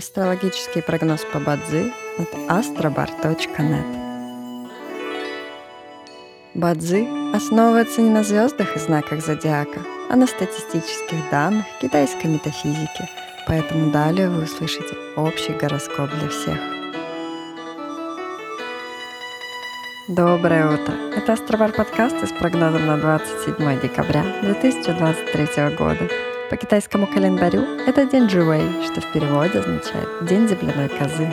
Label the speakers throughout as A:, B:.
A: Астрологический прогноз по Бадзи от astrobar.net Бадзи основывается не на звездах и знаках зодиака, а на статистических данных китайской метафизики, поэтому далее вы услышите общий гороскоп для всех. Доброе утро! Это Астробар подкаст с прогнозом на 27 декабря 2023 года. По китайскому календарю это день Джуэй, что в переводе означает «день земляной козы».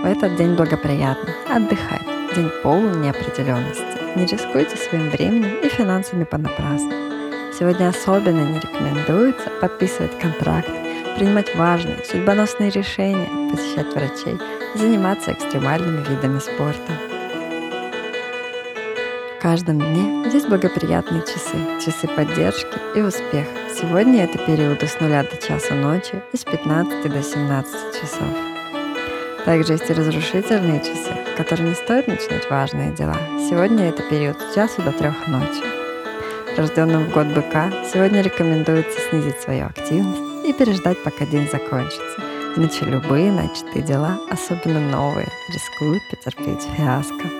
A: В этот день благоприятно отдыхать, день полный неопределенности. Не рискуйте своим временем и финансами понапрасну. Сегодня особенно не рекомендуется подписывать контракт, принимать важные, судьбоносные решения, посещать врачей, заниматься экстремальными видами спорта. Каждом дне есть благоприятные часы, часы поддержки и успеха. Сегодня это периоды с 0 до часа ночи и с 15 до 17 часов. Также есть и разрушительные часы, в которые не стоит начинать важные дела. Сегодня это период с часу до трех ночи. Рожденным в год быка сегодня рекомендуется снизить свою активность и переждать, пока день закончится. Иначе любые начатые дела, особенно новые, рискуют потерпеть фиаско.